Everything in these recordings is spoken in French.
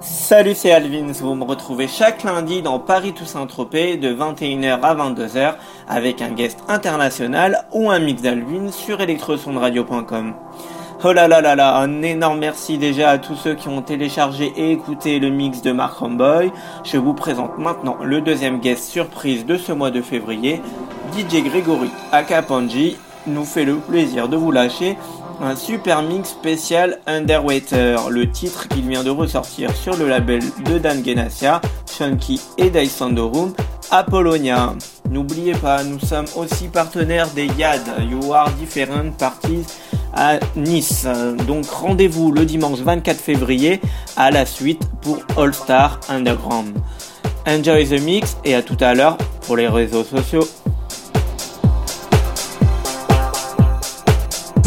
Salut, c'est Alvins. Vous me retrouvez chaque lundi dans Paris Toussaint Tropez de 21h à 22h avec un guest international ou un mix d'Alvin sur electrosondradio.com. Oh là là là là, un énorme merci déjà à tous ceux qui ont téléchargé et écouté le mix de Mark Romboy. Je vous présente maintenant le deuxième guest surprise de ce mois de février. DJ Gregory Akapanji nous fait le plaisir de vous lâcher un super mix spécial Underwater, le titre qu'il vient de ressortir sur le label de Dan Genassia, Chunky et Room, Apollonia. N'oubliez pas, nous sommes aussi partenaires des YAD, You Are Different Parties à Nice. Donc rendez-vous le dimanche 24 février à la suite pour All Star Underground. Enjoy the mix et à tout à l'heure pour les réseaux sociaux.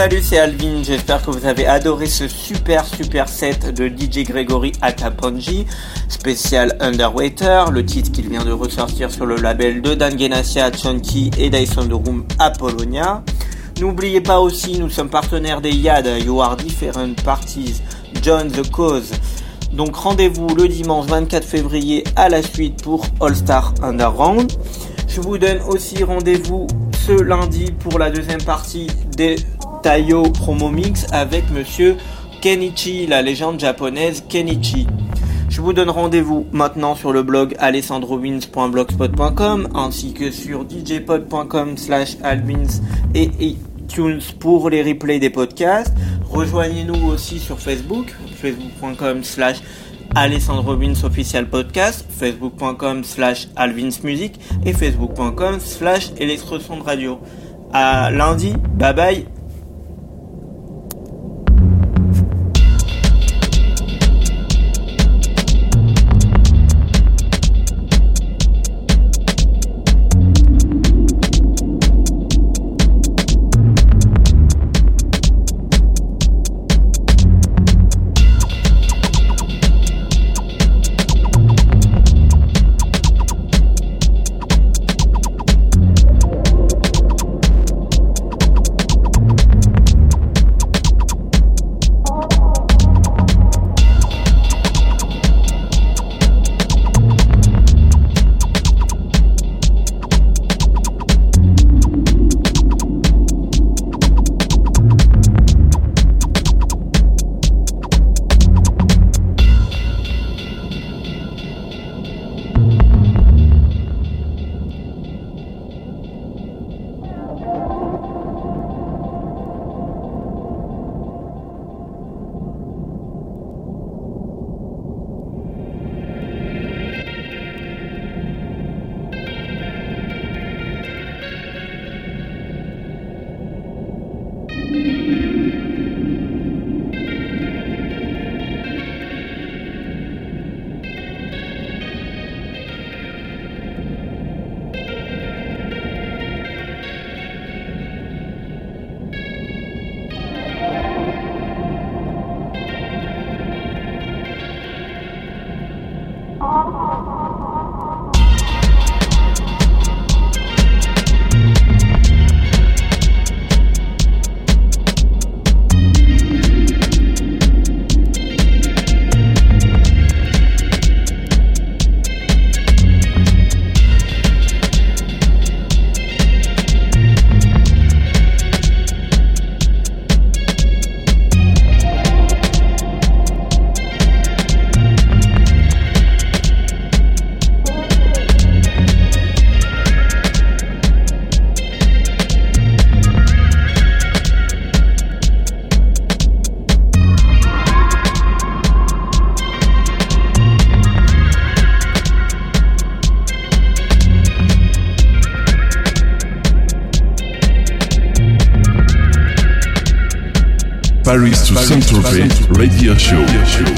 Salut, c'est Alvin. J'espère que vous avez adoré ce super super set de DJ Gregory Akaponji, spécial Underwater, le titre qu'il vient de ressortir sur le label de Dan Genassia, Chunky et Dyson Room Apollonia. N'oubliez pas aussi, nous sommes partenaires des YAD, You Are Different Parties, John the Cause. Donc rendez-vous le dimanche 24 février à la suite pour All Star Underground. Je vous donne aussi rendez-vous ce lundi pour la deuxième partie des Tayo Promo Mix avec monsieur Kenichi, la légende japonaise Kenichi. Je vous donne rendez-vous maintenant sur le blog alessandrowins.blogspot.com ainsi que sur djpod.com slash alwins et iTunes pour les replays des podcasts. Rejoignez-nous aussi sur Facebook, facebook.com slash Alessandro official podcast, facebook.com slash alvinsmusic et facebook.com slash de radio. À lundi, bye bye Show.